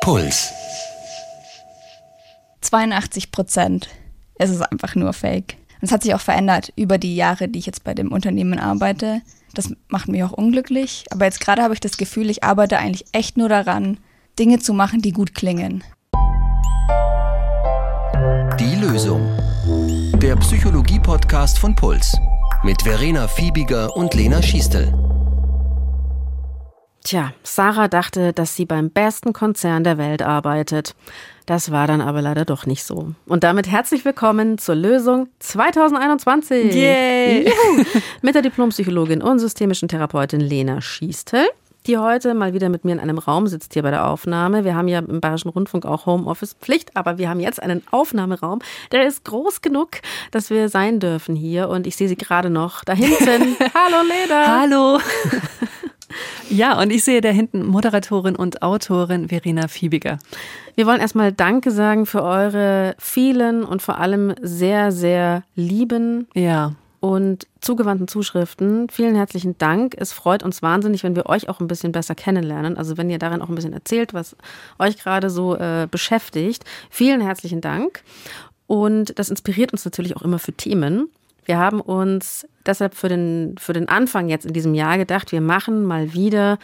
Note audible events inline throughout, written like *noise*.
Puls. 82 Prozent. Es ist einfach nur Fake. Und es hat sich auch verändert über die Jahre, die ich jetzt bei dem Unternehmen arbeite. Das macht mich auch unglücklich. Aber jetzt gerade habe ich das Gefühl, ich arbeite eigentlich echt nur daran, Dinge zu machen, die gut klingen. Die Lösung. Der Psychologie-Podcast von Puls. Mit Verena Fiebiger und Lena Schiestel. Tja, Sarah dachte, dass sie beim besten Konzern der Welt arbeitet. Das war dann aber leider doch nicht so. Und damit herzlich willkommen zur Lösung 2021. Yay! Juhu. Mit der Diplompsychologin und systemischen Therapeutin Lena Schiestel, die heute mal wieder mit mir in einem Raum sitzt hier bei der Aufnahme. Wir haben ja im Bayerischen Rundfunk auch Homeoffice-Pflicht, aber wir haben jetzt einen Aufnahmeraum, der ist groß genug, dass wir sein dürfen hier. Und ich sehe sie gerade noch da hinten. *laughs* Hallo Lena! Hallo! Ja, und ich sehe da hinten Moderatorin und Autorin Verena Fiebiger. Wir wollen erstmal Danke sagen für eure vielen und vor allem sehr, sehr lieben Ja. und zugewandten Zuschriften. Vielen herzlichen Dank. Es freut uns wahnsinnig, wenn wir euch auch ein bisschen besser kennenlernen. Also wenn ihr darin auch ein bisschen erzählt, was euch gerade so äh, beschäftigt. Vielen herzlichen Dank. Und das inspiriert uns natürlich auch immer für Themen. Wir haben uns deshalb für den, für den Anfang jetzt in diesem Jahr gedacht, wir machen mal wieder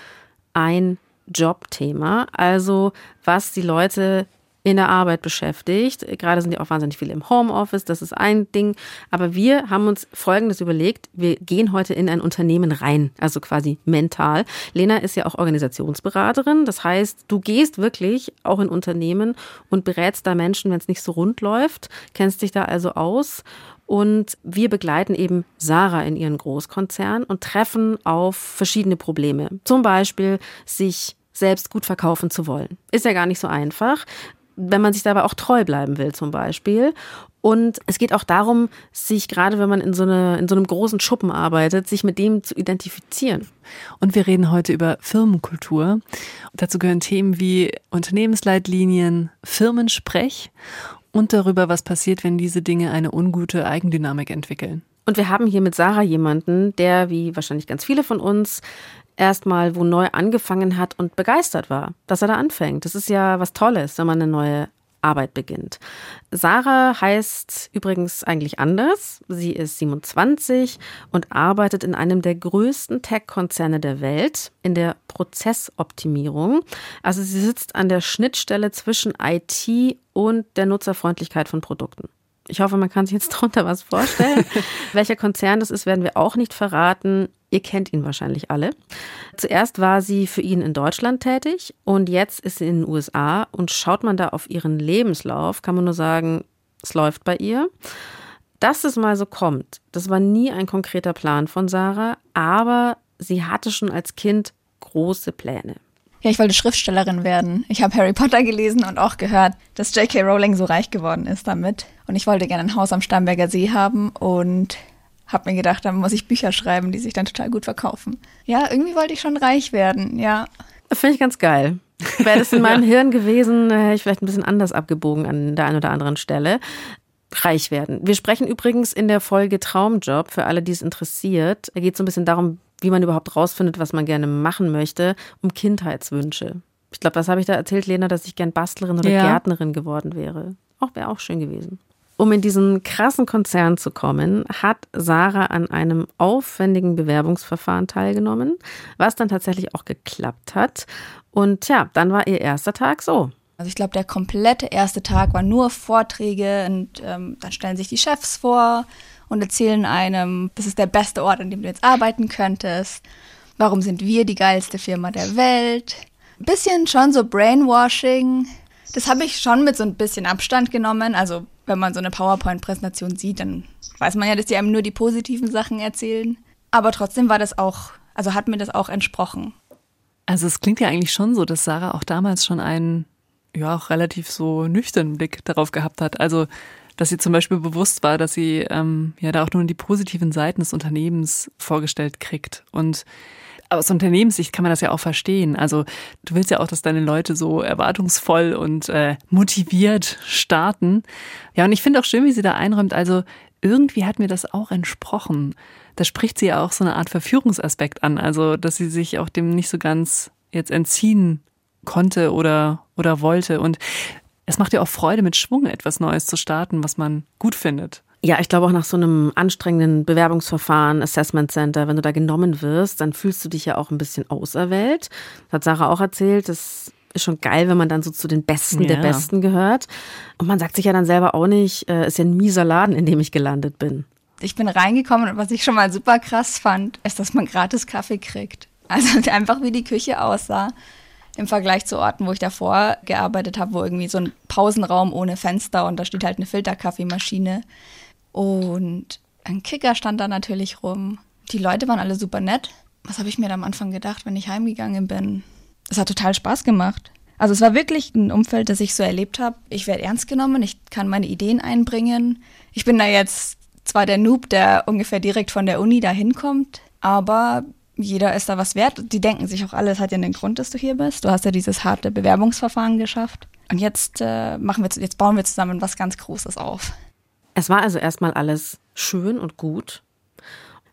ein Jobthema. Also was die Leute in der Arbeit beschäftigt. Gerade sind ja auch wahnsinnig viele im Homeoffice, das ist ein Ding. Aber wir haben uns Folgendes überlegt. Wir gehen heute in ein Unternehmen rein, also quasi mental. Lena ist ja auch Organisationsberaterin. Das heißt, du gehst wirklich auch in Unternehmen und berätst da Menschen, wenn es nicht so rund läuft, kennst dich da also aus. Und wir begleiten eben Sarah in ihren Großkonzern und treffen auf verschiedene Probleme. Zum Beispiel sich selbst gut verkaufen zu wollen. Ist ja gar nicht so einfach wenn man sich dabei auch treu bleiben will zum Beispiel. Und es geht auch darum, sich gerade wenn man in so, eine, in so einem großen Schuppen arbeitet, sich mit dem zu identifizieren. Und wir reden heute über Firmenkultur. Dazu gehören Themen wie Unternehmensleitlinien, Firmensprech und darüber, was passiert, wenn diese Dinge eine ungute Eigendynamik entwickeln. Und wir haben hier mit Sarah jemanden, der, wie wahrscheinlich ganz viele von uns, erstmal wo neu angefangen hat und begeistert war, dass er da anfängt. Das ist ja was Tolles, wenn man eine neue Arbeit beginnt. Sarah heißt übrigens eigentlich anders. Sie ist 27 und arbeitet in einem der größten Tech-Konzerne der Welt in der Prozessoptimierung. Also sie sitzt an der Schnittstelle zwischen IT und der Nutzerfreundlichkeit von Produkten. Ich hoffe, man kann sich jetzt *laughs* darunter was vorstellen. Welcher Konzern das ist, werden wir auch nicht verraten. Ihr kennt ihn wahrscheinlich alle. Zuerst war sie für ihn in Deutschland tätig und jetzt ist sie in den USA und schaut man da auf ihren Lebenslauf, kann man nur sagen, es läuft bei ihr. Dass es mal so kommt, das war nie ein konkreter Plan von Sarah, aber sie hatte schon als Kind große Pläne. Ja, ich wollte Schriftstellerin werden. Ich habe Harry Potter gelesen und auch gehört, dass J.K. Rowling so reich geworden ist damit. Und ich wollte gerne ein Haus am Starnberger See haben und habe mir gedacht, dann muss ich Bücher schreiben, die sich dann total gut verkaufen. Ja, irgendwie wollte ich schon reich werden, ja. Finde ich ganz geil. Wäre das in *laughs* meinem Hirn gewesen, hätte ich vielleicht ein bisschen anders abgebogen an der einen oder anderen Stelle. Reich werden. Wir sprechen übrigens in der Folge Traumjob, für alle, die es interessiert. Da geht es so ein bisschen darum, wie man überhaupt rausfindet, was man gerne machen möchte, um Kindheitswünsche. Ich glaube, was habe ich da erzählt, Lena, dass ich gern Bastlerin oder Ja. Gärtnerin geworden wäre. Auch wäre auch schön gewesen. Um in diesen krassen Konzern zu kommen, hat Sarah an einem aufwendigen Bewerbungsverfahren teilgenommen, was dann tatsächlich auch geklappt hat. Und ja, dann war ihr erster Tag so. Also ich glaube, der komplette erste Tag war nur Vorträge und ähm, dann stellen sich die Chefs vor und erzählen einem, das ist der beste Ort, an dem du jetzt arbeiten könntest. Warum sind wir die geilste Firma der Welt? Bisschen schon so Brainwashing. Das habe ich schon mit so ein bisschen Abstand genommen. Also wenn man so eine PowerPoint-Präsentation sieht, dann weiß man ja, dass die einem nur die positiven Sachen erzählen. Aber trotzdem war das auch, also hat mir das auch entsprochen. Also es klingt ja eigentlich schon so, dass Sarah auch damals schon einen, ja, auch relativ so nüchternen Blick darauf gehabt hat. Also, dass sie zum Beispiel bewusst war, dass sie ähm, ja da auch nur die positiven Seiten des Unternehmens vorgestellt kriegt. Und aus Unternehmenssicht kann man das ja auch verstehen. Also du willst ja auch, dass deine Leute so erwartungsvoll und äh, motiviert starten. Ja, und ich finde auch schön, wie sie da einräumt. Also irgendwie hat mir das auch entsprochen. Da spricht sie ja auch so eine Art Verführungsaspekt an. Also, dass sie sich auch dem nicht so ganz jetzt entziehen konnte oder, oder wollte. Und es macht ja auch Freude, mit Schwung etwas Neues zu starten, was man gut findet. Ja, ich glaube auch nach so einem anstrengenden Bewerbungsverfahren, Assessment Center, wenn du da genommen wirst, dann fühlst du dich ja auch ein bisschen auserwählt. Das hat Sarah auch erzählt, das ist schon geil, wenn man dann so zu den Besten ja. der Besten gehört. Und man sagt sich ja dann selber auch nicht, äh, ist ja ein mieser Laden, in dem ich gelandet bin. Ich bin reingekommen und was ich schon mal super krass fand, ist, dass man gratis Kaffee kriegt. Also *laughs* einfach wie die Küche aussah im Vergleich zu Orten, wo ich davor gearbeitet habe, wo irgendwie so ein Pausenraum ohne Fenster und da steht halt eine Filterkaffeemaschine. Und ein Kicker stand da natürlich rum. Die Leute waren alle super nett. Was habe ich mir da am Anfang gedacht, wenn ich heimgegangen bin? Es hat total Spaß gemacht. Also es war wirklich ein Umfeld, das ich so erlebt habe. Ich werde ernst genommen, ich kann meine Ideen einbringen. Ich bin da jetzt zwar der Noob, der ungefähr direkt von der Uni da hinkommt, aber jeder ist da was wert. Die denken sich auch alle, es hat ja einen Grund, dass du hier bist. Du hast ja dieses harte Bewerbungsverfahren geschafft. Und jetzt äh, machen wir, jetzt bauen wir zusammen was ganz Großes auf. Es war also erstmal alles schön und gut.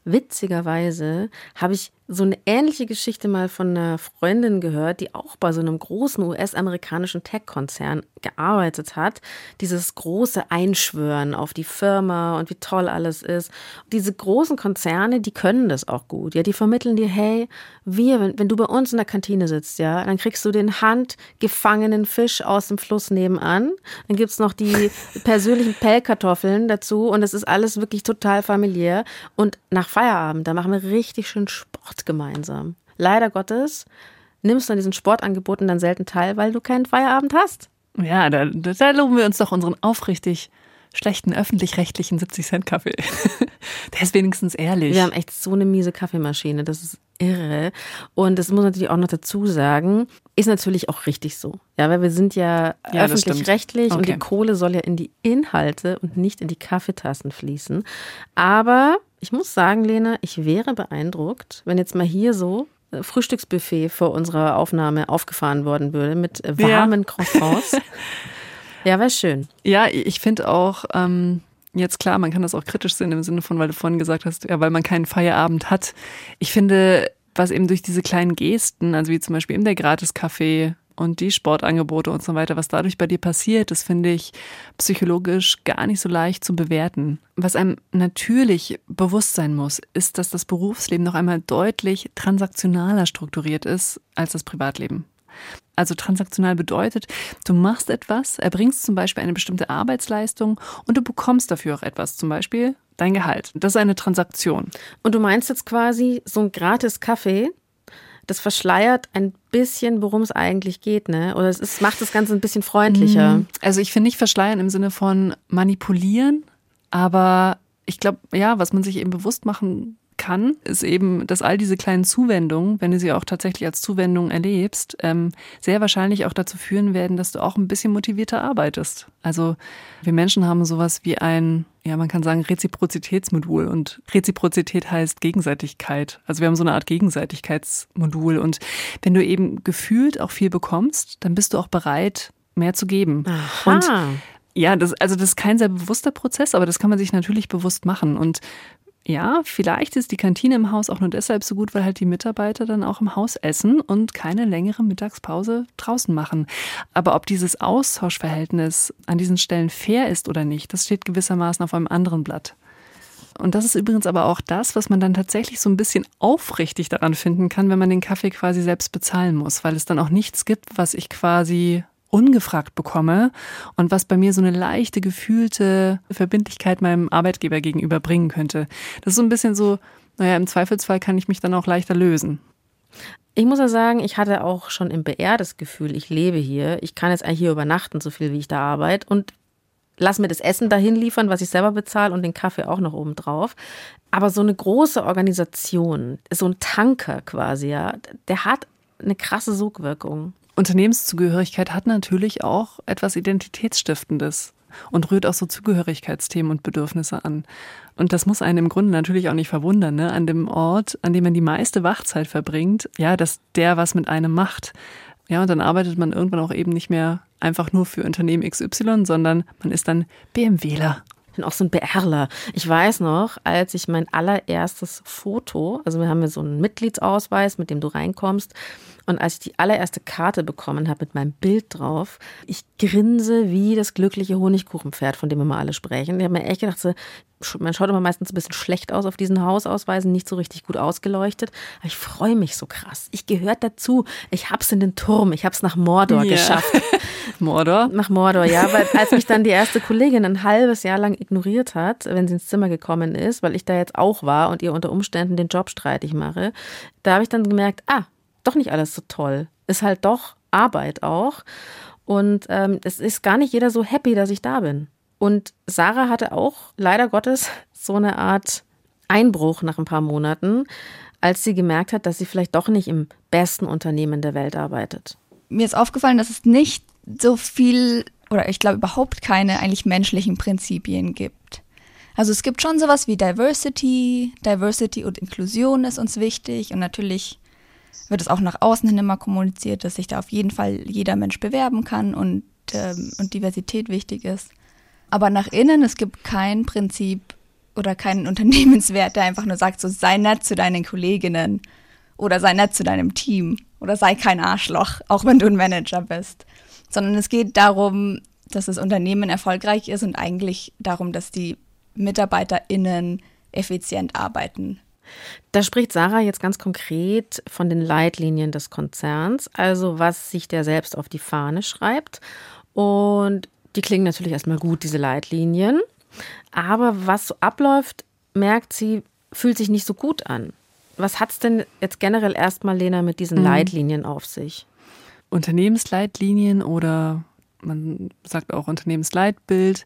Witzigerweise habe ich so eine ähnliche Geschichte mal von einer Freundin gehört, die auch bei so einem großen US-amerikanischen Tech-Konzern gearbeitet hat. Dieses große Einschwören auf die Firma und wie toll alles ist. Diese großen Konzerne, die können das auch gut. Ja, die vermitteln dir, hey, wir, wenn, wenn du bei uns in der Kantine sitzt, ja, dann kriegst du den handgefangenen Fisch aus dem Fluss nebenan. Dann gibt es noch die *laughs* persönlichen Pellkartoffeln dazu und es ist alles wirklich total familiär. Und nach Feierabend, da machen wir richtig schön Sport gemeinsam. Leider Gottes nimmst du an diesen Sportangeboten dann selten teil, weil du keinen Feierabend hast. Ja, da, da loben wir uns doch unseren aufrichtig schlechten öffentlich-rechtlichen 70-Cent-Kaffee. *laughs* Der ist wenigstens ehrlich. Wir haben echt so eine miese Kaffeemaschine, das ist irre. Und das muss natürlich auch noch dazu sagen, ist natürlich auch richtig so. Ja, weil wir sind ja, ja öffentlich-rechtlich okay. und die Kohle soll ja in die Inhalte und nicht in die Kaffeetassen fließen. Aber ich muss sagen, Lena, ich wäre beeindruckt, wenn jetzt mal hier so äh, Frühstücksbuffet vor unserer Aufnahme aufgefahren worden würde mit äh, warmen *laughs* ja. Croissants. ja, wäre schön. Ja, ich finde auch, ähm, jetzt klar, man kann das auch kritisch sehen im Sinne von, weil du vorhin gesagt hast, ja, weil man keinen Feierabend hat. Ich finde, was eben durch diese kleinen Gesten, also wie zum Beispiel in der Gratis-Café und die Sportangebote und so weiter, was dadurch bei dir passiert, das finde ich psychologisch gar nicht so leicht zu bewerten. Was einem natürlich bewusst sein muss, ist, dass das Berufsleben noch einmal deutlich transaktionaler strukturiert ist als das Privatleben. Also transaktional bedeutet, du machst etwas, erbringst zum Beispiel eine bestimmte Arbeitsleistung und du bekommst dafür auch etwas, zum Beispiel dein Gehalt. Das ist eine Transaktion. Und du meinst jetzt quasi so ein gratis Kaffee, das verschleiert ein bisschen, worum es eigentlich geht, ne? Oder es ist, macht das Ganze ein bisschen freundlicher. Mhm. Also ich finde nicht verschleiern im Sinne von manipulieren, aber ich glaube, ja, was man sich eben bewusst machen kann, ist eben, dass all diese kleinen Zuwendungen, wenn du sie auch tatsächlich als Zuwendung erlebst, ähm, sehr wahrscheinlich auch dazu führen werden, dass du auch ein bisschen motivierter arbeitest. Also wir Menschen haben sowas wie ein, ja, man kann sagen, Reziprozitätsmodul und Reziprozität heißt Gegenseitigkeit. Also wir haben so eine Art Gegenseitigkeitsmodul und wenn du eben gefühlt auch viel bekommst, dann bist du auch bereit, mehr zu geben. Aha. Und ja, das, also das ist kein sehr bewusster Prozess, aber das kann man sich natürlich bewusst machen. Und ja, vielleicht ist die Kantine im Haus auch nur deshalb so gut, weil halt die Mitarbeiter dann auch im Haus essen und keine längere Mittagspause draußen machen. Aber ob dieses Austauschverhältnis an diesen Stellen fair ist oder nicht, das steht gewissermaßen auf einem anderen Blatt. Und das ist übrigens aber auch das, was man dann tatsächlich so ein bisschen aufrichtig daran finden kann, wenn man den Kaffee quasi selbst bezahlen muss, weil es dann auch nichts gibt, was ich quasi ungefragt bekomme und was bei mir so eine leichte gefühlte Verbindlichkeit meinem Arbeitgeber gegenüber bringen könnte. Das ist so ein bisschen so, naja, im Zweifelsfall kann ich mich dann auch leichter lösen. Ich muss ja sagen, ich hatte auch schon im BR das Gefühl, ich lebe hier. Ich kann jetzt eigentlich hier übernachten, so viel wie ich da arbeite. Und lass mir das Essen dahin liefern, was ich selber bezahle und den Kaffee auch noch oben drauf. Aber so eine große Organisation, so ein Tanker quasi, ja, der hat eine krasse Sogwirkung. Unternehmenszugehörigkeit hat natürlich auch etwas Identitätsstiftendes und rührt auch so Zugehörigkeitsthemen und Bedürfnisse an. Und das muss einen im Grunde natürlich auch nicht verwundern, ne? An dem Ort, an dem man die meiste Wachzeit verbringt, ja, dass der was mit einem macht. Ja, und dann arbeitet man irgendwann auch eben nicht mehr einfach nur für Unternehmen XY, sondern man ist dann BMWler Ich bin auch so ein BRler. Ich weiß noch, als ich mein allererstes Foto, also wir haben ja so einen Mitgliedsausweis, mit dem du reinkommst, und als ich die allererste Karte bekommen habe mit meinem Bild drauf, ich grinse wie das glückliche Honigkuchenpferd, von dem immer alle sprechen. Ich habe mir echt gedacht, so, man schaut immer meistens ein bisschen schlecht aus auf diesen Hausausweisen, nicht so richtig gut ausgeleuchtet. Aber ich freue mich so krass. Ich gehöre dazu. Ich hab's in den Turm. Ich hab's nach Mordor yeah. geschafft. *laughs* Mordor? Nach Mordor, ja. Weil als mich dann die erste Kollegin ein halbes Jahr lang ignoriert hat, wenn sie ins Zimmer gekommen ist, weil ich da jetzt auch war und ihr unter Umständen den Job streitig mache, da habe ich dann gemerkt, ah, doch nicht alles so toll. Ist halt doch Arbeit auch. Und ähm, es ist gar nicht jeder so happy, dass ich da bin. Und Sarah hatte auch leider Gottes *laughs* so eine Art Einbruch nach ein paar Monaten, als sie gemerkt hat, dass sie vielleicht doch nicht im besten Unternehmen der Welt arbeitet. Mir ist aufgefallen, dass es nicht so viel oder ich glaube überhaupt keine eigentlich menschlichen Prinzipien gibt. Also es gibt schon sowas wie Diversity, Diversity und Inklusion ist uns wichtig und natürlich wird es auch nach außen hin immer kommuniziert, dass sich da auf jeden Fall jeder Mensch bewerben kann und, ähm, und Diversität wichtig ist. Aber nach innen, es gibt kein Prinzip oder keinen *laughs* Unternehmenswert, der einfach nur sagt, so sei nett zu deinen Kolleginnen oder sei nett zu deinem Team oder sei kein Arschloch, *laughs* auch wenn du ein Manager bist. Sondern es geht darum, dass das Unternehmen erfolgreich ist und eigentlich darum, dass die MitarbeiterInnen effizient arbeiten. Da spricht Sarah jetzt ganz konkret von den Leitlinien des Konzerns, also was sich der selbst auf die Fahne schreibt. Und die klingen natürlich erstmal gut, diese Leitlinien. Aber was so abläuft, merkt sie, fühlt sich nicht so gut an. Was hat es denn jetzt generell erstmal, Lena, mit diesen mhm. Leitlinien auf sich? Unternehmensleitlinien oder man sagt auch Unternehmensleitbild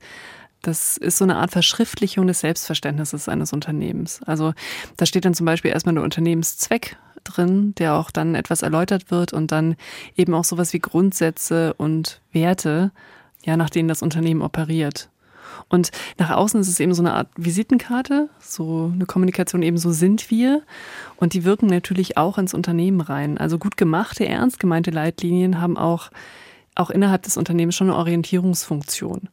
das ist so eine Art Verschriftlichung des Selbstverständnisses eines Unternehmens. Also da steht dann zum Beispiel erstmal der Unternehmenszweck drin, der auch dann etwas erläutert wird und dann eben auch sowas wie Grundsätze und Werte, ja, nach denen das Unternehmen operiert. Und nach außen ist es eben so eine Art Visitenkarte, so eine Kommunikation eben so sind wir. Und die wirken natürlich auch ins Unternehmen rein. Also gut gemachte, ernst gemeinte Leitlinien haben auch, auch innerhalb des Unternehmens schon eine Orientierungsfunktion.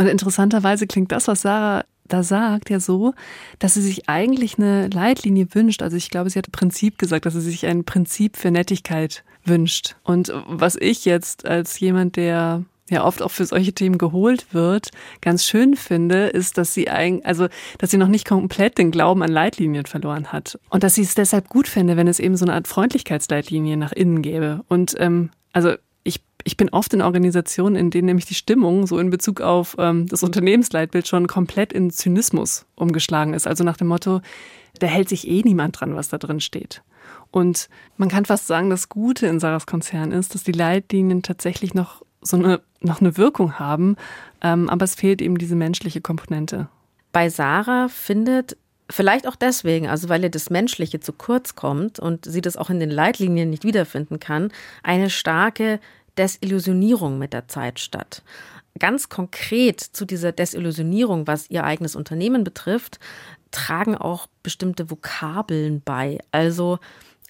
Und interessanterweise klingt das, was Sarah da sagt, ja so, dass sie sich eigentlich eine Leitlinie wünscht. Also ich glaube, sie hat Prinzip gesagt, dass sie sich ein Prinzip für Nettigkeit wünscht. Und was ich jetzt als jemand, der ja oft auch für solche Themen geholt wird, ganz schön finde, ist, dass sie eigentlich, also dass sie noch nicht komplett den Glauben an Leitlinien verloren hat und dass sie es deshalb gut fände, wenn es eben so eine Art Freundlichkeitsleitlinie nach innen gäbe. Und ähm, also ich bin oft in Organisationen, in denen nämlich die Stimmung so in Bezug auf ähm, das Unternehmensleitbild schon komplett in Zynismus umgeschlagen ist. Also nach dem Motto, da hält sich eh niemand dran, was da drin steht. Und man kann fast sagen, das Gute in Sarahs Konzern ist, dass die Leitlinien tatsächlich noch so eine, noch eine Wirkung haben, ähm, aber es fehlt eben diese menschliche Komponente. Bei Sarah findet Vielleicht auch deswegen, also weil ihr das Menschliche zu kurz kommt und sie das auch in den Leitlinien nicht wiederfinden kann, eine starke Desillusionierung mit der Zeit statt. Ganz konkret zu dieser Desillusionierung, was ihr eigenes Unternehmen betrifft, tragen auch bestimmte Vokabeln bei. Also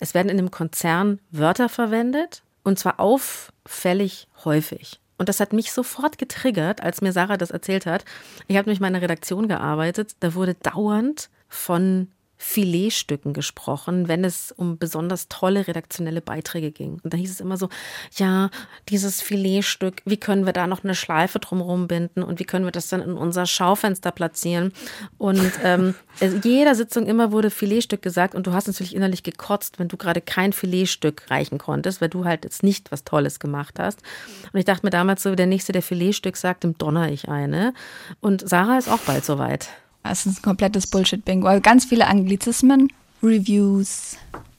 es werden in dem Konzern Wörter verwendet und zwar auffällig häufig. Und das hat mich sofort getriggert, als mir Sarah das erzählt hat. Ich habe nämlich in meiner Redaktion gearbeitet. Da wurde dauernd von Filetstücken gesprochen, wenn es um besonders tolle redaktionelle Beiträge ging. Und da hieß es immer so, ja, dieses Filetstück, wie können wir da noch eine Schleife drumherum binden und wie können wir das dann in unser Schaufenster platzieren? Und ähm, *laughs* jeder Sitzung immer wurde Filetstück gesagt und du hast natürlich innerlich gekotzt, wenn du gerade kein Filetstück reichen konntest, weil du halt jetzt nicht was Tolles gemacht hast. Und ich dachte mir damals so, der Nächste, der Filetstück sagt, dem donner ich eine. Und Sarah ist auch bald soweit. Es ist ein komplettes Bullshit-Bingo. Also ganz viele Anglizismen, Reviews,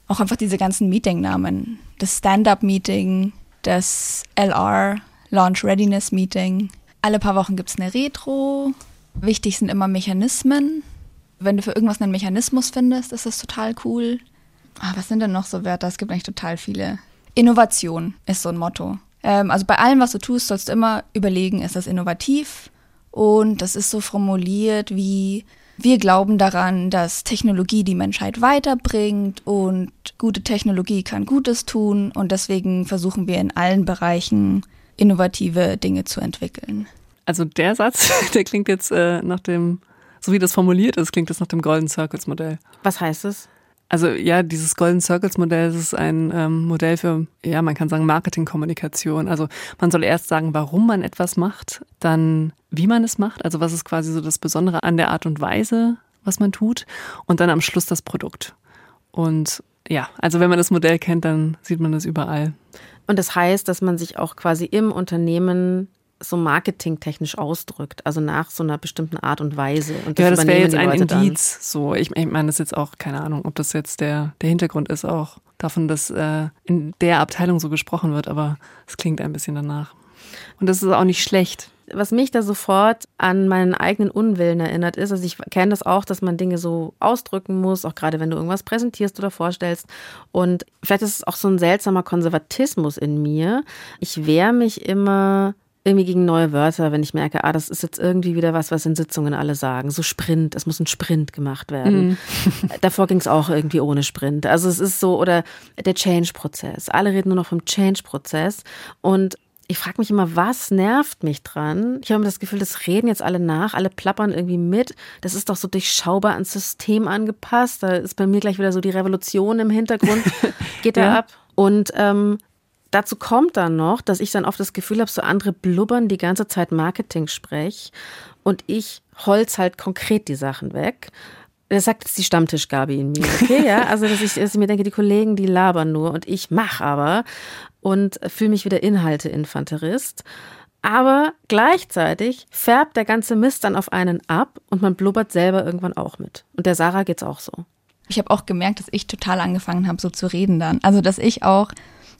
auch einfach diese ganzen Meeting-Namen. Das Stand-Up-Meeting, das LR, Launch Readiness Meeting. Alle paar Wochen gibt es eine Retro. Wichtig sind immer Mechanismen. Wenn du für irgendwas einen Mechanismus findest, ist das total cool. Ah, was sind denn noch so Wörter? Es gibt eigentlich total viele. Innovation ist so ein Motto. Ähm, also bei allem, was du tust, sollst du immer überlegen, ist das innovativ? Und das ist so formuliert wie, wir glauben daran, dass Technologie die Menschheit weiterbringt und gute Technologie kann Gutes tun und deswegen versuchen wir in allen Bereichen innovative Dinge zu entwickeln. Also der Satz, *laughs* der klingt jetzt äh, nach dem, so wie das formuliert ist, klingt das nach dem Golden Circles Modell. Was heißt es? Also ja, dieses Golden Circles Modell das ist ein ähm, Modell für, ja, man kann sagen Marketingkommunikation. Also man soll erst sagen, warum man etwas macht, dann wie man es macht, also was ist quasi so das Besondere an der Art und Weise, was man tut, und dann am Schluss das Produkt. Und ja, also wenn man das Modell kennt, dann sieht man das überall. Und das heißt, dass man sich auch quasi im Unternehmen so marketingtechnisch ausdrückt, also nach so einer bestimmten Art und Weise. Und das ja, das wäre jetzt ein Indiz. So, ich, ich meine, das ist jetzt auch keine Ahnung, ob das jetzt der der Hintergrund ist auch davon, dass äh, in der Abteilung so gesprochen wird, aber es klingt ein bisschen danach. Und das ist auch nicht schlecht. Was mich da sofort an meinen eigenen Unwillen erinnert ist, also ich kenne das auch, dass man Dinge so ausdrücken muss, auch gerade wenn du irgendwas präsentierst oder vorstellst. Und vielleicht ist es auch so ein seltsamer Konservatismus in mir. Ich wehre mich immer irgendwie gegen neue Wörter, wenn ich merke, ah, das ist jetzt irgendwie wieder was, was in Sitzungen alle sagen. So Sprint, es muss ein Sprint gemacht werden. Mhm. *laughs* Davor ging es auch irgendwie ohne Sprint. Also es ist so, oder der Change-Prozess. Alle reden nur noch vom Change-Prozess. Und ich frage mich immer, was nervt mich dran? Ich habe immer das Gefühl, das reden jetzt alle nach, alle plappern irgendwie mit. Das ist doch so durchschaubar ans System angepasst. Da ist bei mir gleich wieder so die Revolution im Hintergrund, *laughs* geht da ja. ab. Und ähm, Dazu kommt dann noch, dass ich dann oft das Gefühl habe, so andere blubbern die ganze Zeit Marketing-Sprech und ich holz halt konkret die Sachen weg. Das sagt jetzt die Stammtischgabi in mir, okay, ja? *laughs* Also, dass ich, dass ich mir denke, die Kollegen, die labern nur und ich mach aber und fühle mich wieder Inhalte-Infanterist. Aber gleichzeitig färbt der ganze Mist dann auf einen ab und man blubbert selber irgendwann auch mit. Und der Sarah geht's auch so. Ich habe auch gemerkt, dass ich total angefangen habe, so zu reden dann. Also, dass ich auch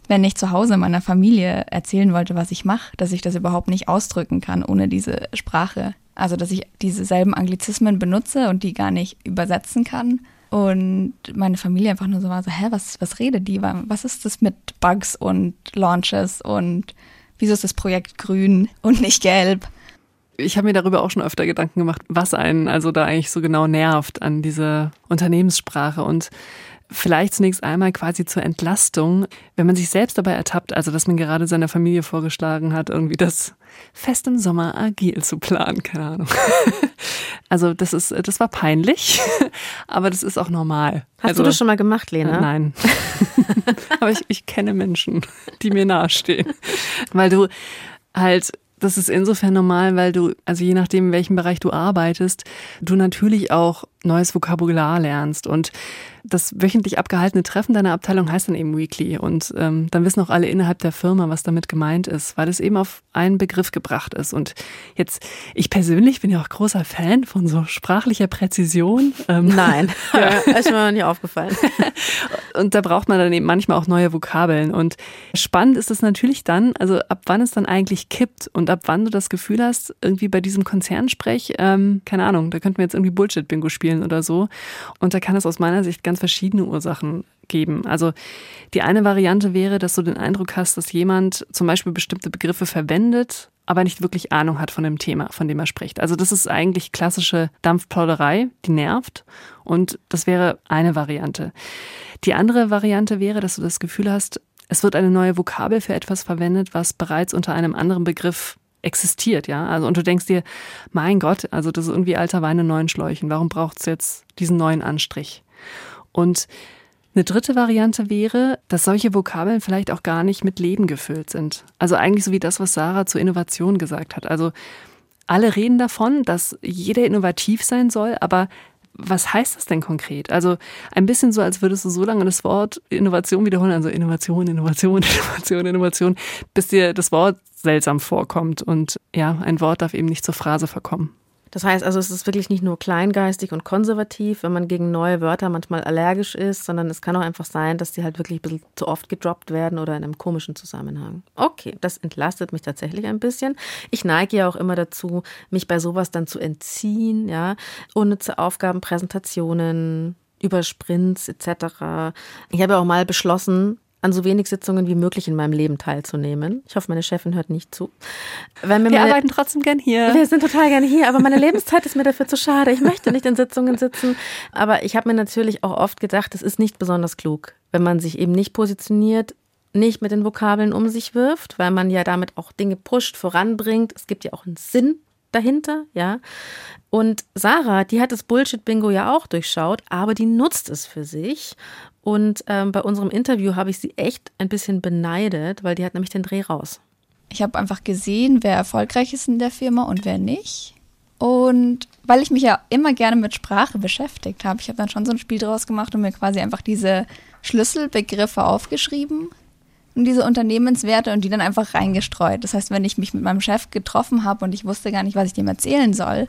wenn ich zu Hause meiner Familie erzählen wollte, was ich mache, dass ich das überhaupt nicht ausdrücken kann ohne diese Sprache. Also, dass ich dieselben Anglizismen benutze und die gar nicht übersetzen kann. Und meine Familie einfach nur so war so, hä, was, was redet die? Was ist das mit Bugs und Launches und wieso ist das Projekt grün und nicht gelb? Ich habe mir darüber auch schon öfter Gedanken gemacht, was einen also da eigentlich so genau nervt an dieser Unternehmenssprache. Und Vielleicht zunächst einmal quasi zur Entlastung, wenn man sich selbst dabei ertappt, also dass man gerade seiner Familie vorgeschlagen hat, irgendwie das Fest im Sommer agil zu planen, keine Ahnung. *laughs* Also das ist, das war peinlich, *laughs* aber das ist auch normal. Hast also, du das schon mal gemacht, Lena? Nein. *laughs* aber ich, ich kenne Menschen, die mir nahestehen. Weil du halt das ist insofern normal, weil du, also je nachdem, in welchem Bereich du arbeitest, du natürlich auch neues Vokabular lernst. Und das wöchentlich abgehaltene Treffen deiner Abteilung heißt dann eben Weekly. Und ähm, dann wissen auch alle innerhalb der Firma, was damit gemeint ist, weil es eben auf einen Begriff gebracht ist. Und jetzt, ich persönlich bin ja auch großer Fan von so sprachlicher Präzision. Ähm, Nein, ja. *laughs* *laughs* ist mir noch nie aufgefallen. *laughs* und da braucht man dann eben manchmal auch neue Vokabeln. Und spannend ist es natürlich dann, also ab wann es dann eigentlich kippt und ab wann du das Gefühl hast, irgendwie bei diesem Konzernsprech, ähm, keine Ahnung, da könnten wir jetzt irgendwie Bullshit-Bingo spielen oder so. Und da kann es aus meiner Sicht ganz verschiedene Ursachen geben. Also die eine Variante wäre, dass du den Eindruck hast, dass jemand zum Beispiel bestimmte Begriffe verwendet, aber nicht wirklich Ahnung hat von dem Thema, von dem er spricht. Also das ist eigentlich klassische Dampfplauderei, die nervt. Und das wäre eine Variante. Die andere Variante wäre, dass du das Gefühl hast, es wird eine neue Vokabel für etwas verwendet, was bereits unter einem anderen Begriff existiert, ja. Also und du denkst dir, mein Gott, also das ist irgendwie alter Wein in neuen Schläuchen. Warum braucht es jetzt diesen neuen Anstrich? Und eine dritte Variante wäre, dass solche Vokabeln vielleicht auch gar nicht mit Leben gefüllt sind. Also eigentlich so wie das, was Sarah zur Innovation gesagt hat. Also alle reden davon, dass jeder innovativ sein soll, aber was heißt das denn konkret? Also ein bisschen so, als würdest du so lange das Wort Innovation wiederholen, also Innovation, Innovation, *laughs* Innovation, Innovation, bis dir das Wort seltsam vorkommt. Und ja, ein Wort darf eben nicht zur Phrase verkommen. Das heißt also, es ist wirklich nicht nur kleingeistig und konservativ, wenn man gegen neue Wörter manchmal allergisch ist, sondern es kann auch einfach sein, dass die halt wirklich ein bisschen zu oft gedroppt werden oder in einem komischen Zusammenhang. Okay, das entlastet mich tatsächlich ein bisschen. Ich neige ja auch immer dazu, mich bei sowas dann zu entziehen, ja, unnütze Aufgaben, Präsentationen, über Sprints etc. Ich habe ja auch mal beschlossen, an so wenig Sitzungen wie möglich in meinem Leben teilzunehmen. Ich hoffe, meine Chefin hört nicht zu. wir meine, arbeiten trotzdem gern hier. Wir sind total gern hier, aber meine Lebenszeit ist mir dafür zu schade. Ich möchte nicht in Sitzungen sitzen. Aber ich habe mir natürlich auch oft gedacht, es ist nicht besonders klug, wenn man sich eben nicht positioniert nicht mit den Vokabeln um sich wirft, weil man ja damit auch Dinge pusht, voranbringt. Es gibt ja auch einen Sinn dahinter, ja. Und Sarah, die hat das Bullshit-Bingo ja auch durchschaut, aber die nutzt es für sich. Und ähm, bei unserem Interview habe ich sie echt ein bisschen beneidet, weil die hat nämlich den Dreh raus. Ich habe einfach gesehen, wer erfolgreich ist in der Firma und wer nicht. Und weil ich mich ja immer gerne mit Sprache beschäftigt habe, ich habe dann schon so ein Spiel draus gemacht und mir quasi einfach diese Schlüsselbegriffe aufgeschrieben und diese Unternehmenswerte und die dann einfach reingestreut. Das heißt, wenn ich mich mit meinem Chef getroffen habe und ich wusste gar nicht, was ich dem erzählen soll,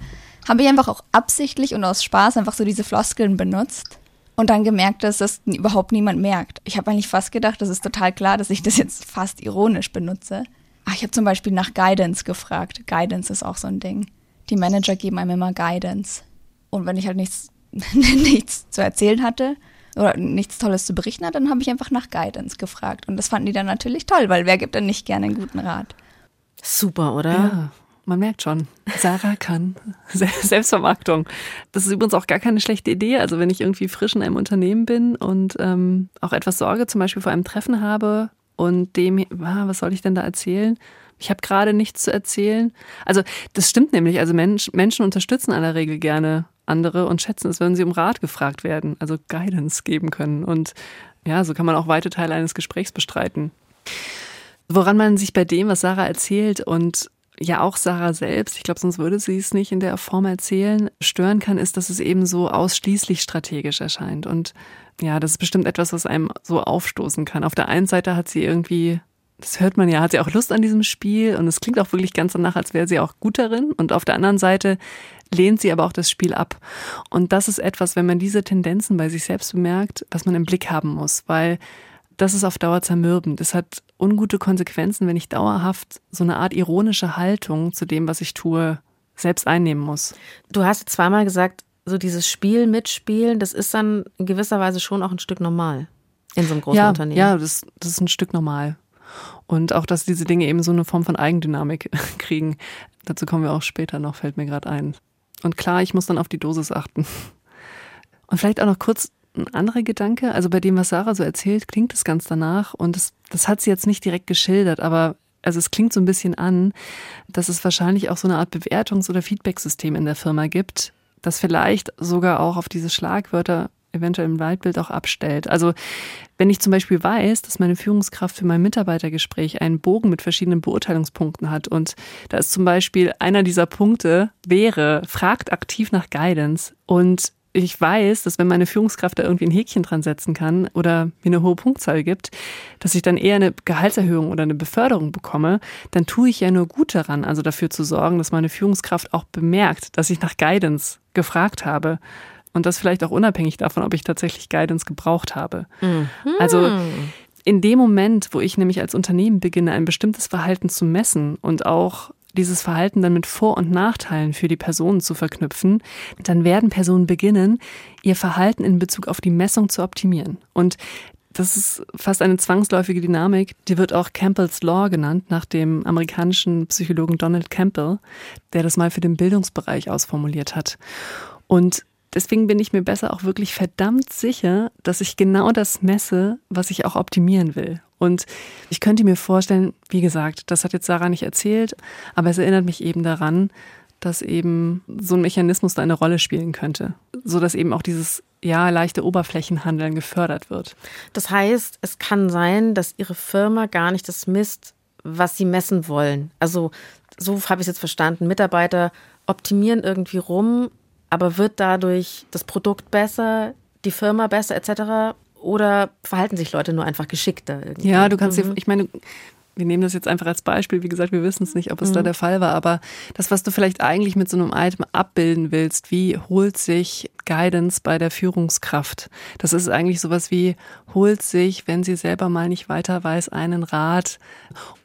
habe ich einfach auch absichtlich und aus Spaß einfach so diese Floskeln benutzt und dann gemerkt, dass das überhaupt niemand merkt. Ich habe eigentlich fast gedacht, das ist total klar, dass ich das jetzt fast ironisch benutze. Ach, ich habe zum Beispiel nach Guidance gefragt. Guidance ist auch so ein Ding die Manager geben einem immer Guidance. Und wenn ich halt nichts, *laughs* nichts zu erzählen hatte oder nichts Tolles zu berichten hatte, dann habe ich einfach nach Guidance gefragt. Und das fanden die dann natürlich toll, weil wer gibt denn nicht gerne einen guten Rat? Super, oder? Ja. Man merkt schon, Sarah kann *laughs* Selbstvermarktung. Das ist übrigens auch gar keine schlechte Idee. Also wenn ich irgendwie frisch in einem Unternehmen bin und ähm, auch etwas Sorge zum Beispiel vor einem Treffen habe und dem, ah, was soll ich denn da erzählen? ich habe gerade nichts zu erzählen. Also das stimmt nämlich. Also Mensch, Menschen unterstützen in der Regel gerne andere und schätzen es, wenn sie um Rat gefragt werden, also Guidance geben können. Und ja, so kann man auch weite Teile eines Gesprächs bestreiten. Woran man sich bei dem, was Sarah erzählt und ja auch Sarah selbst, ich glaube, sonst würde sie es nicht in der Form erzählen, stören kann, ist, dass es eben so ausschließlich strategisch erscheint. Und ja, das ist bestimmt etwas, was einem so aufstoßen kann. Auf der einen Seite hat sie irgendwie das hört man ja, hat sie auch Lust an diesem Spiel und es klingt auch wirklich ganz danach, als wäre sie auch gut darin. Und auf der anderen Seite lehnt sie aber auch das Spiel ab. Und das ist etwas, wenn man diese Tendenzen bei sich selbst bemerkt, was man im Blick haben muss, weil das ist auf Dauer zermürbend. Es hat ungute Konsequenzen, wenn ich dauerhaft so eine Art ironische Haltung zu dem, was ich tue, selbst einnehmen muss. Du hast zweimal gesagt, so dieses Spiel mitspielen, das ist dann in gewisser Weise schon auch ein Stück normal in so einem großen ja, Unternehmen. Ja, das, das ist ein Stück normal. Und auch, dass diese Dinge eben so eine Form von Eigendynamik *laughs* kriegen. Dazu kommen wir auch später noch, fällt mir gerade ein. Und klar, ich muss dann auf die Dosis achten. Und vielleicht auch noch kurz ein anderer Gedanke. Also bei dem, was Sarah so erzählt, klingt es ganz danach. Und das, das hat sie jetzt nicht direkt geschildert, aber also es klingt so ein bisschen an, dass es wahrscheinlich auch so eine Art Bewertungs- oder Feedbacksystem in der Firma gibt, das vielleicht sogar auch auf diese Schlagwörter eventuell im Leitbild auch abstellt. Also wenn ich zum Beispiel weiß, dass meine Führungskraft für mein Mitarbeitergespräch einen Bogen mit verschiedenen Beurteilungspunkten hat und da ist zum Beispiel einer dieser Punkte wäre, fragt aktiv nach Guidance und ich weiß, dass wenn meine Führungskraft da irgendwie ein Häkchen dran setzen kann oder mir eine hohe Punktzahl gibt, dass ich dann eher eine Gehaltserhöhung oder eine Beförderung bekomme, dann tue ich ja nur gut daran, also dafür zu sorgen, dass meine Führungskraft auch bemerkt, dass ich nach Guidance gefragt habe. Und das vielleicht auch unabhängig davon, ob ich tatsächlich Guidance gebraucht habe. Mhm. Also in dem Moment, wo ich nämlich als Unternehmen beginne, ein bestimmtes Verhalten zu messen und auch dieses Verhalten dann mit Vor- und Nachteilen für die Personen zu verknüpfen, dann werden Personen beginnen, ihr Verhalten in Bezug auf die Messung zu optimieren. Und das ist fast eine zwangsläufige Dynamik, die wird auch Campbell's Law genannt, nach dem amerikanischen Psychologen Donald Campbell, der das mal für den Bildungsbereich ausformuliert hat. Und Deswegen bin ich mir besser auch wirklich verdammt sicher, dass ich genau das messe, was ich auch optimieren will. Und ich könnte mir vorstellen, wie gesagt, das hat jetzt Sarah nicht erzählt, aber es erinnert mich eben daran, dass eben so ein Mechanismus da eine Rolle spielen könnte, so dass eben auch dieses ja leichte Oberflächenhandeln gefördert wird. Das heißt, es kann sein, dass ihre Firma gar nicht das misst, was sie messen wollen. Also so habe ich es jetzt verstanden. Mitarbeiter optimieren irgendwie rum aber wird dadurch das Produkt besser, die Firma besser etc. Oder verhalten sich Leute nur einfach geschickter? Irgendwie? Ja, du kannst mhm. dir, ich meine, wir nehmen das jetzt einfach als Beispiel. Wie gesagt, wir wissen es nicht, ob es mhm. da der Fall war, aber das, was du vielleicht eigentlich mit so einem Item abbilden willst, wie holt sich Guidance bei der Führungskraft? Das ist eigentlich sowas wie, holt sich, wenn sie selber mal nicht weiter weiß, einen Rat.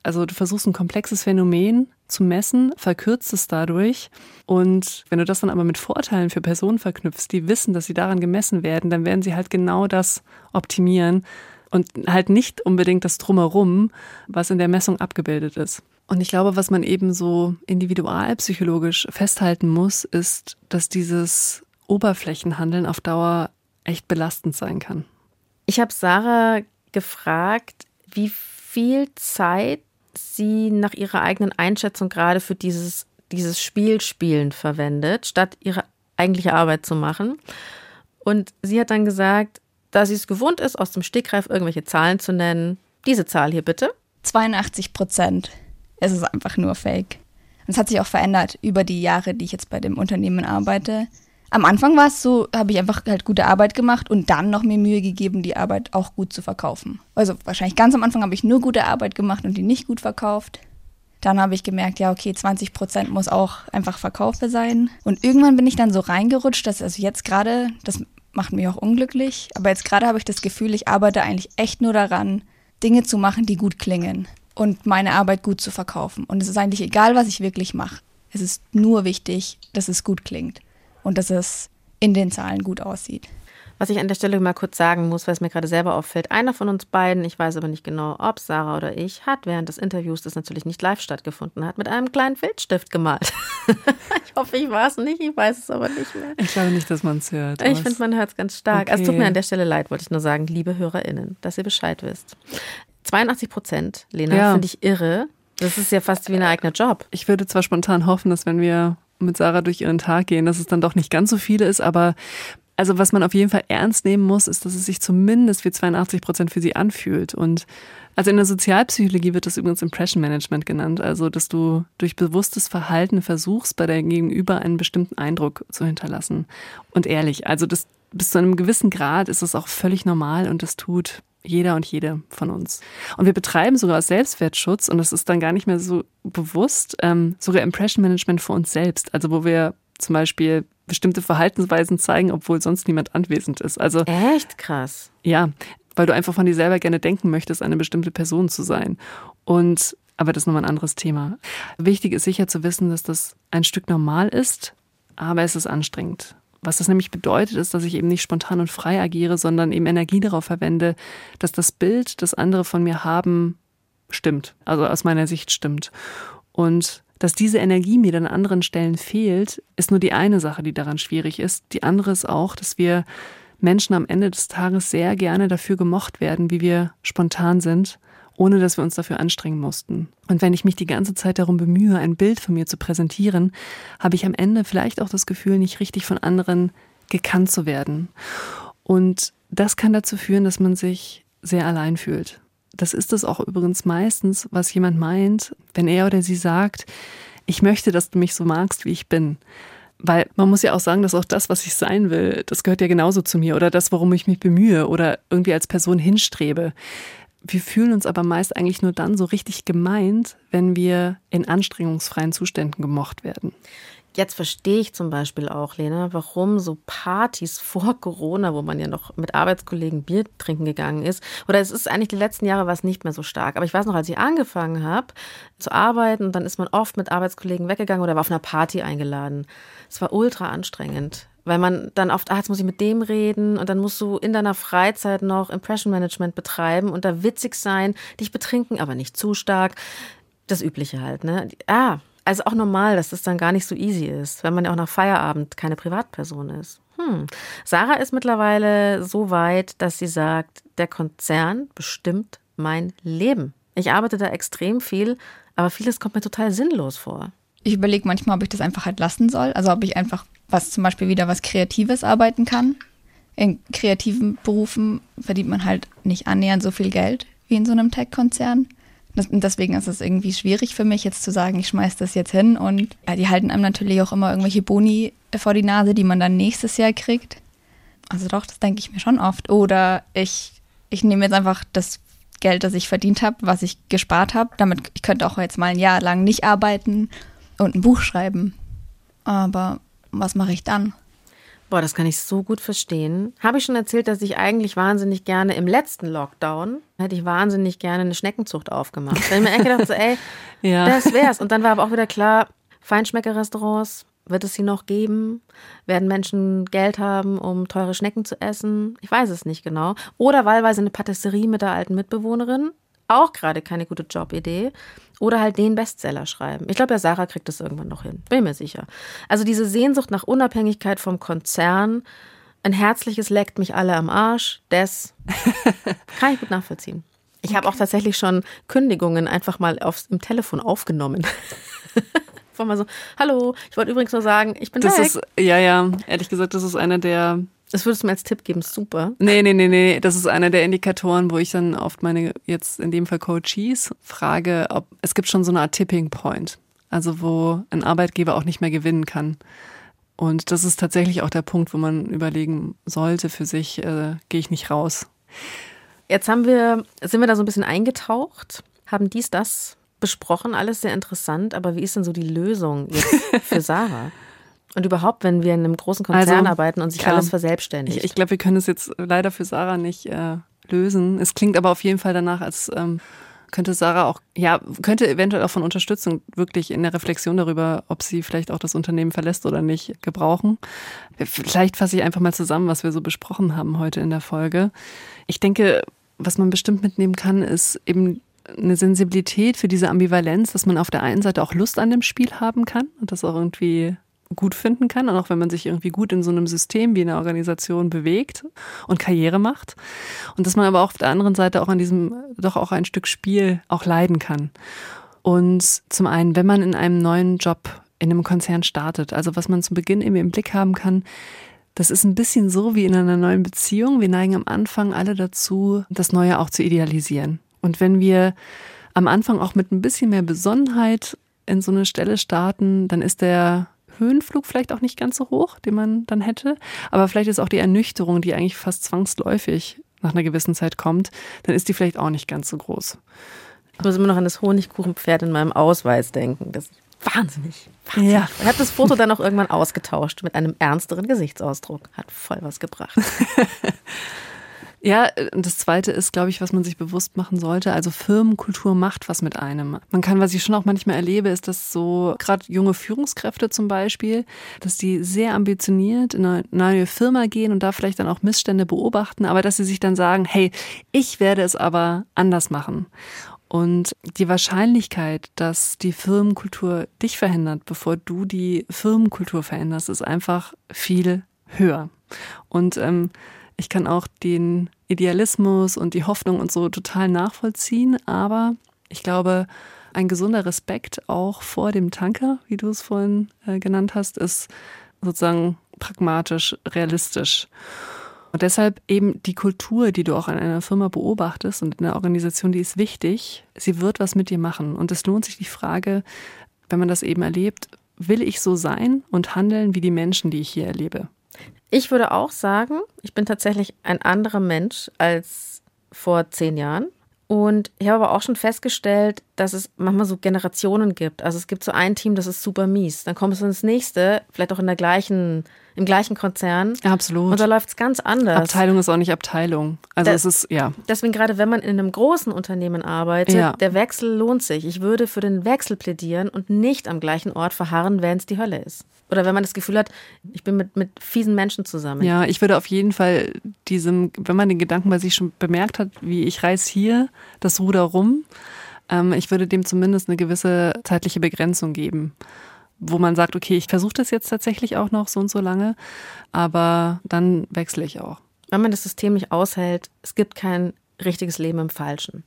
Also du versuchst ein komplexes Phänomen zu messen, verkürzt es dadurch. Und wenn du das dann aber mit Vorteilen für Personen verknüpfst, die wissen, dass sie daran gemessen werden, dann werden sie halt genau das optimieren und halt nicht unbedingt das Drumherum, was in der Messung abgebildet ist. Und ich glaube, was man eben so individualpsychologisch festhalten muss, ist, dass dieses Oberflächenhandeln auf Dauer echt belastend sein kann. Ich habe Sarah gefragt, wie viel Zeit sie nach ihrer eigenen Einschätzung gerade für dieses, dieses Spielspielen verwendet, statt ihre eigentliche Arbeit zu machen. Und sie hat dann gesagt, da sie es gewohnt ist, aus dem Stegreif irgendwelche Zahlen zu nennen, diese Zahl hier bitte. 82 Prozent. Es ist einfach nur Fake. Und es hat sich auch verändert über die Jahre, die ich jetzt bei dem Unternehmen arbeite. Am Anfang war es so, habe ich einfach halt gute Arbeit gemacht und dann noch mir Mühe gegeben, die Arbeit auch gut zu verkaufen. Also wahrscheinlich ganz am Anfang habe ich nur gute Arbeit gemacht und die nicht gut verkauft. Dann habe ich gemerkt, ja, okay, 20 Prozent muss auch einfach verkaufbar sein. Und irgendwann bin ich dann so reingerutscht, dass also jetzt gerade, das macht mich auch unglücklich, aber jetzt gerade habe ich das Gefühl, ich arbeite eigentlich echt nur daran, Dinge zu machen, die gut klingen und meine Arbeit gut zu verkaufen. Und es ist eigentlich egal, was ich wirklich mache. Es ist nur wichtig, dass es gut klingt und dass es in den Zahlen gut aussieht. Was ich an der Stelle mal kurz sagen muss, weil es mir gerade selber auffällt, einer von uns beiden, ich weiß aber nicht genau, ob Sarah oder ich, hat während des Interviews, das natürlich nicht live stattgefunden hat, mit einem kleinen Filzstift gemalt. *laughs* ich hoffe, ich war es nicht, ich weiß es aber nicht mehr. Ich glaube nicht, dass man es hört. Ich finde, man hört es ganz stark. Okay. Also es tut mir an der Stelle leid, wollte ich nur sagen, liebe HörerInnen, dass ihr Bescheid wisst. 82 Prozent, Lena, ja. finde ich irre. Das ist ja fast wie ein eigener Job. Ich würde zwar spontan hoffen, dass wenn wir mit Sarah durch ihren Tag gehen, dass es dann doch nicht ganz so viele ist, aber also was man auf jeden Fall ernst nehmen muss, ist, dass es sich zumindest wie 82 Prozent für sie anfühlt. Und also in der Sozialpsychologie wird das übrigens Impression Management genannt, also dass du durch bewusstes Verhalten versuchst, bei deinem Gegenüber einen bestimmten Eindruck zu hinterlassen. Und ehrlich, also das bis zu einem gewissen Grad ist es auch völlig normal und das tut jeder und jede von uns. Und wir betreiben sogar Selbstwertschutz, und das ist dann gar nicht mehr so bewusst, ähm, sogar Impression Management für uns selbst. Also wo wir zum Beispiel bestimmte Verhaltensweisen zeigen, obwohl sonst niemand anwesend ist. Also echt krass. Ja, weil du einfach von dir selber gerne denken möchtest, eine bestimmte Person zu sein. Und aber das ist nochmal ein anderes Thema. Wichtig ist sicher zu wissen, dass das ein Stück normal ist, aber es ist anstrengend. Was das nämlich bedeutet, ist, dass ich eben nicht spontan und frei agiere, sondern eben Energie darauf verwende, dass das Bild, das andere von mir haben, stimmt. Also aus meiner Sicht stimmt. Und dass diese Energie mir dann an anderen Stellen fehlt, ist nur die eine Sache, die daran schwierig ist. Die andere ist auch, dass wir Menschen am Ende des Tages sehr gerne dafür gemocht werden, wie wir spontan sind, ohne dass wir uns dafür anstrengen mussten. Und wenn ich mich die ganze Zeit darum bemühe, ein Bild von mir zu präsentieren, habe ich am Ende vielleicht auch das Gefühl, nicht richtig von anderen gekannt zu werden. Und das kann dazu führen, dass man sich sehr allein fühlt. Das ist es auch übrigens meistens, was jemand meint, wenn er oder sie sagt, ich möchte, dass du mich so magst, wie ich bin. Weil man muss ja auch sagen, dass auch das, was ich sein will, das gehört ja genauso zu mir oder das, worum ich mich bemühe oder irgendwie als Person hinstrebe. Wir fühlen uns aber meist eigentlich nur dann so richtig gemeint, wenn wir in anstrengungsfreien Zuständen gemocht werden. Jetzt verstehe ich zum Beispiel auch, Lena, warum so Partys *laughs* vor Corona, wo man ja noch mit Arbeitskollegen Bier trinken gegangen ist, oder es ist eigentlich die letzten Jahre was nicht mehr so stark. Aber ich weiß noch, als ich angefangen habe zu arbeiten, dann ist man oft mit Arbeitskollegen weggegangen oder war auf einer Party eingeladen. Es war ultra anstrengend weil man dann oft, ah, jetzt muss ich mit dem reden und dann musst du in deiner Freizeit noch Impression Management betreiben und da witzig sein, dich betrinken, aber nicht zu stark. Das Übliche halt, ne? Ah, also auch normal, dass das dann gar nicht so easy ist, wenn man ja auch nach Feierabend keine Privatperson ist. Hm. Sarah ist mittlerweile so weit, dass sie sagt, der Konzern bestimmt mein Leben. Ich arbeite da extrem viel, aber vieles kommt mir total sinnlos vor. Ich überlege manchmal, ob ich das einfach halt lassen soll. Also ob ich einfach was zum Beispiel wieder was Kreatives arbeiten kann. In kreativen Berufen verdient man halt nicht annähernd so viel Geld wie in so einem Tech-Konzern. Deswegen ist es irgendwie schwierig für mich, jetzt zu sagen, ich schmeiß das jetzt hin. Und ja, die halten einem natürlich auch immer irgendwelche Boni vor die Nase, die man dann nächstes Jahr kriegt. Also doch, das denke ich mir schon oft. Oder ich, ich nehme jetzt einfach das Geld, das ich verdient habe, was ich gespart habe. Damit, ich könnte auch jetzt mal ein Jahr lang nicht arbeiten und ein Buch schreiben. Aber was mache ich dann? Boah, das kann ich so gut verstehen. Habe ich schon erzählt, dass ich eigentlich wahnsinnig gerne im letzten Lockdown hätte ich wahnsinnig gerne eine Schneckenzucht aufgemacht. Da ich mir gedacht, so, ey, *laughs* ja. das wär's. Und dann war aber auch wieder klar, Feinschmeckerrestaurants, wird es sie noch geben? Werden Menschen Geld haben, um teure Schnecken zu essen? Ich weiß es nicht genau. Oder wahlweise eine Patisserie mit der alten Mitbewohnerin auch gerade keine gute Jobidee. Oder halt den Bestseller schreiben. Ich glaube, ja, Sarah kriegt das irgendwann noch hin. Bin mir sicher. Also diese Sehnsucht nach Unabhängigkeit vom Konzern, ein herzliches leckt mich alle am Arsch, das *laughs* kann ich gut nachvollziehen. Ich habe auch tatsächlich schon Kündigungen einfach mal aufs, im Telefon aufgenommen. *laughs* War mal so, hallo, ich wollte übrigens nur sagen, ich bin Das weg. ist, ja, ja, ehrlich gesagt, das ist einer der, das würdest du mir als Tipp geben, super. nee, nee, nee, nee, das ist einer der Indikatoren, wo ich dann oft meine, jetzt in dem Fall Coaches, frage, ob, es gibt schon so eine Art Tipping Point. Also wo ein Arbeitgeber auch nicht mehr gewinnen kann. Und das ist tatsächlich auch der Punkt, wo man überlegen sollte für sich, äh, gehe ich nicht raus. Jetzt haben wir, sind wir da so ein bisschen eingetaucht, haben dies, das besprochen, alles sehr interessant, aber wie ist denn so die Lösung jetzt für Sarah? *laughs* Und überhaupt, wenn wir in einem großen Konzern Also, arbeiten und sich klar. alles verselbstständigt. Ich, ich glaube, wir können es jetzt leider für Sarah nicht äh, lösen. Es klingt aber auf jeden Fall danach, als ähm, könnte Sarah auch, ja, könnte eventuell auch von Unterstützung wirklich in der Reflexion darüber, ob sie vielleicht auch das Unternehmen verlässt oder nicht, gebrauchen. Vielleicht fasse ich einfach mal zusammen, was wir so besprochen haben heute in der Folge. Ich denke, was man bestimmt mitnehmen kann, ist eben eine Sensibilität für diese Ambivalenz, dass man auf der einen Seite auch Lust an dem Spiel haben kann und das auch irgendwie gut finden kann, und auch wenn man sich irgendwie gut in so einem System wie in einer Organisation bewegt und Karriere macht. Und dass man aber auch auf der anderen Seite auch an diesem doch auch ein Stück Spiel auch leiden kann. Und zum einen, wenn man in einem neuen Job in einem Konzern startet, also was man zu Beginn eben im Blick haben kann, das ist ein bisschen so wie in einer neuen Beziehung. Wir neigen am Anfang alle dazu, das Neue auch zu idealisieren. Und wenn wir am Anfang auch mit ein bisschen mehr Besonnenheit in so eine Stelle starten, dann ist der Höhenflug vielleicht auch nicht ganz so hoch, den man dann hätte. Aber vielleicht ist auch die Ernüchterung, die eigentlich fast zwangsläufig nach einer gewissen Zeit kommt, dann ist die vielleicht auch nicht ganz so groß. Ich muss immer noch an das Honigkuchenpferd in meinem Ausweis denken. Das ist wahnsinnig. wahnsinnig. Ja. Ich habe das Foto dann auch irgendwann ausgetauscht mit einem ernsteren Gesichtsausdruck. Hat voll was gebracht. *laughs* Ja, und das Zweite ist, glaube ich, was man sich bewusst machen sollte. Also Firmenkultur macht was mit einem. Man kann, was ich schon auch manchmal erlebe, ist, dass so gerade junge Führungskräfte zum Beispiel, dass die sehr ambitioniert in eine neue Firma gehen und da vielleicht dann auch Missstände beobachten, aber dass sie sich dann sagen, hey, ich werde es aber anders machen. Und die Wahrscheinlichkeit, dass die Firmenkultur dich verhindert, bevor du die Firmenkultur veränderst, ist einfach viel höher. Und ähm, ich kann auch den Idealismus und die Hoffnung und so total nachvollziehen, aber ich glaube, ein gesunder Respekt auch vor dem Tanker, wie du es vorhin äh, genannt hast, ist sozusagen pragmatisch, realistisch. Und deshalb eben die Kultur, die du auch in einer Firma beobachtest und in einer Organisation, die ist wichtig. Sie wird was mit dir machen. Und es lohnt sich die Frage, wenn man das eben erlebt, will ich so sein und handeln wie die Menschen, die ich hier erlebe? Ich würde auch sagen, ich bin tatsächlich ein anderer Mensch als vor zehn Jahren. Und ich habe aber auch schon festgestellt, dass es manchmal so Generationen gibt. Also es gibt so ein Team, das ist super mies. Dann kommt es ins nächste, vielleicht auch in der gleichen, im gleichen Konzern. Absolut. Und da läuft es ganz anders. Abteilung ist auch nicht Abteilung. Also Das- es ist, ja. Deswegen gerade, wenn man in einem großen Unternehmen arbeitet, Ja. der Wechsel lohnt sich. Ich würde für den Wechsel plädieren und nicht am gleichen Ort verharren, wenn es die Hölle ist. Oder wenn man das Gefühl hat, ich bin mit, mit fiesen Menschen zusammen. Ja, ich würde auf jeden Fall diesem, wenn man den Gedanken bei sich schon bemerkt hat, wie ich reiß hier das Ruder rum, ähm, ich würde dem zumindest eine gewisse zeitliche Begrenzung geben, wo man sagt, okay, ich versuche das jetzt tatsächlich auch noch so und so lange, aber dann wechsle ich auch. Wenn man das System nicht aushält, es gibt kein richtiges Leben im Falschen.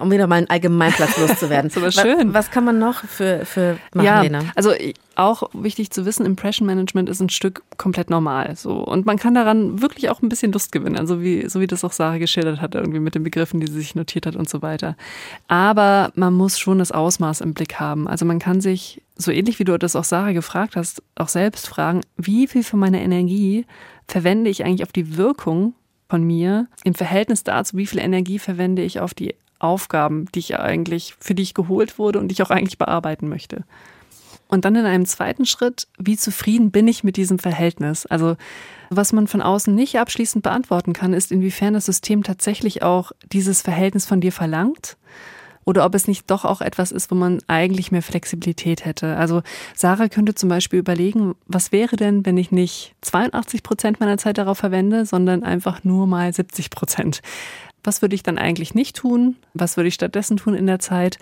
Um wieder mal einen Allgemeinplatz loszuwerden. *laughs* ist aber schön. Was kann man noch für, für machen, ja, Lena? also auch wichtig zu wissen, Impression Management ist ein Stück komplett normal. So. Und man kann daran wirklich auch ein bisschen Lust gewinnen. Also wie, so wie das auch Sarah geschildert hat, irgendwie mit den Begriffen, die sie sich notiert hat und so weiter. Aber man muss schon das Ausmaß im Blick haben. Also man kann sich, so ähnlich wie du das auch Sarah gefragt hast, auch selbst fragen, wie viel von meiner Energie verwende ich eigentlich auf die Wirkung von mir im Verhältnis dazu, wie viel Energie verwende ich auf die Aufgaben, die ich eigentlich, für die ich geholt wurde und die ich auch eigentlich bearbeiten möchte. Und dann in einem zweiten Schritt, wie zufrieden bin ich mit diesem Verhältnis? Also was man von außen nicht abschließend beantworten kann, ist, inwiefern das System tatsächlich auch dieses Verhältnis von dir verlangt oder ob es nicht doch auch etwas ist, wo man eigentlich mehr Flexibilität hätte. Also Sarah könnte zum Beispiel überlegen, was wäre denn, wenn ich nicht 82 Prozent meiner Zeit darauf verwende, sondern einfach nur mal 70 Prozent. Was würde ich dann eigentlich nicht tun? Was würde ich stattdessen tun in der Zeit?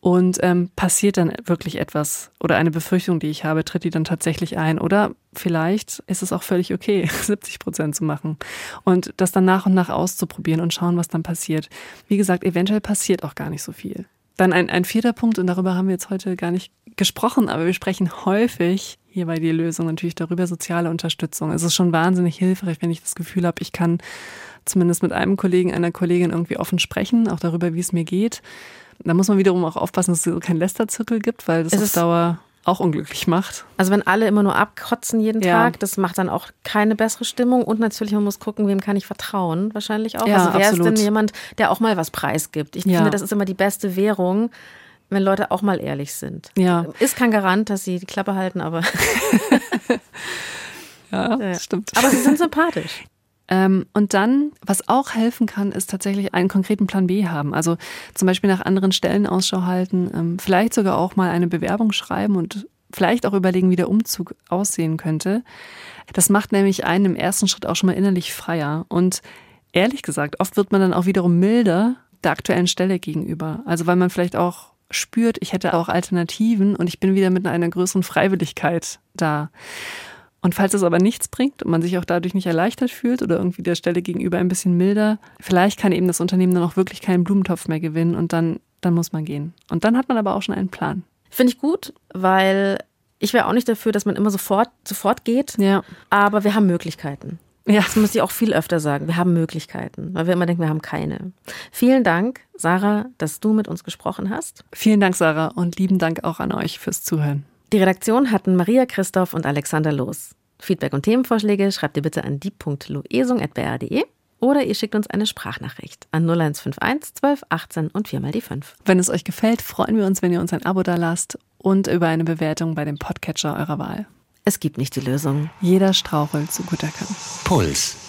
Und ähm, passiert dann wirklich etwas oder eine Befürchtung, die ich habe, tritt die dann tatsächlich ein? Oder vielleicht ist es auch völlig okay, *laughs* 70 Prozent zu machen und das dann nach und nach auszuprobieren und schauen, was dann passiert. Wie gesagt, eventuell passiert auch gar nicht so viel. Dann ein, ein vierter Punkt, und darüber haben wir jetzt heute gar nicht gesprochen, aber wir sprechen häufig hier bei die Lösung natürlich darüber soziale Unterstützung. Es ist schon wahnsinnig hilfreich, wenn ich das Gefühl habe, ich kann zumindest mit einem Kollegen, einer Kollegin irgendwie offen sprechen, auch darüber, wie es mir geht. Da muss man wiederum auch aufpassen, dass es keinen Lästerzirkel gibt, weil das es auf Dauer auch unglücklich macht. Also wenn alle immer nur abkotzen jeden ja. Tag, das macht dann auch keine bessere Stimmung. Und natürlich, man muss gucken, wem kann ich vertrauen, wahrscheinlich auch. Ja, also wer absolut. ist denn jemand, der auch mal was preisgibt? Ich ja. finde, das ist immer die beste Währung, wenn Leute auch mal ehrlich sind. Ja. Ist kein Garant, dass sie die Klappe halten, aber. *laughs* ja, ja, stimmt. Aber sie sind sympathisch. Ähm, und dann, was auch helfen kann, ist tatsächlich einen konkreten Plan B haben. Also zum Beispiel nach anderen Stellen Ausschau halten, ähm, vielleicht sogar auch mal eine Bewerbung schreiben und vielleicht auch überlegen, wie der Umzug aussehen könnte. Das macht nämlich einen im ersten Schritt auch schon mal innerlich freier. Und ehrlich gesagt, oft wird man dann auch wiederum milder der aktuellen Stelle gegenüber. Also weil man vielleicht auch spürt, ich hätte auch Alternativen und ich bin wieder mit einer größeren Freiwilligkeit da. Und falls es aber nichts bringt und man sich auch dadurch nicht erleichtert fühlt oder irgendwie der Stelle gegenüber ein bisschen milder, vielleicht kann eben das Unternehmen dann auch wirklich keinen Blumentopf mehr gewinnen und dann, dann muss man gehen. Und dann hat man aber auch schon einen Plan. Finde ich gut, weil ich wäre auch nicht dafür, dass man immer sofort, sofort geht. Ja. Aber wir haben Möglichkeiten. Ja. Das muss ich auch viel öfter sagen. Wir haben Möglichkeiten, weil wir immer denken, wir haben keine. Vielen Dank, Sarah, dass du mit uns gesprochen hast. Vielen Dank, Sarah, und lieben Dank auch an euch fürs Zuhören. Die Redaktion hatten Maria Christoph und Alexander Loos. Feedback und Themenvorschläge schreibt ihr bitte an die.loesung.br.de oder ihr schickt uns eine Sprachnachricht an 0151 12 18 und viermal die 5. Wenn es euch gefällt, freuen wir uns, wenn ihr uns ein Abo da lasst und über eine Bewertung bei dem Podcatcher eurer Wahl. Es gibt nicht die Lösung. Jeder strauchelt, so gut er kann. Puls.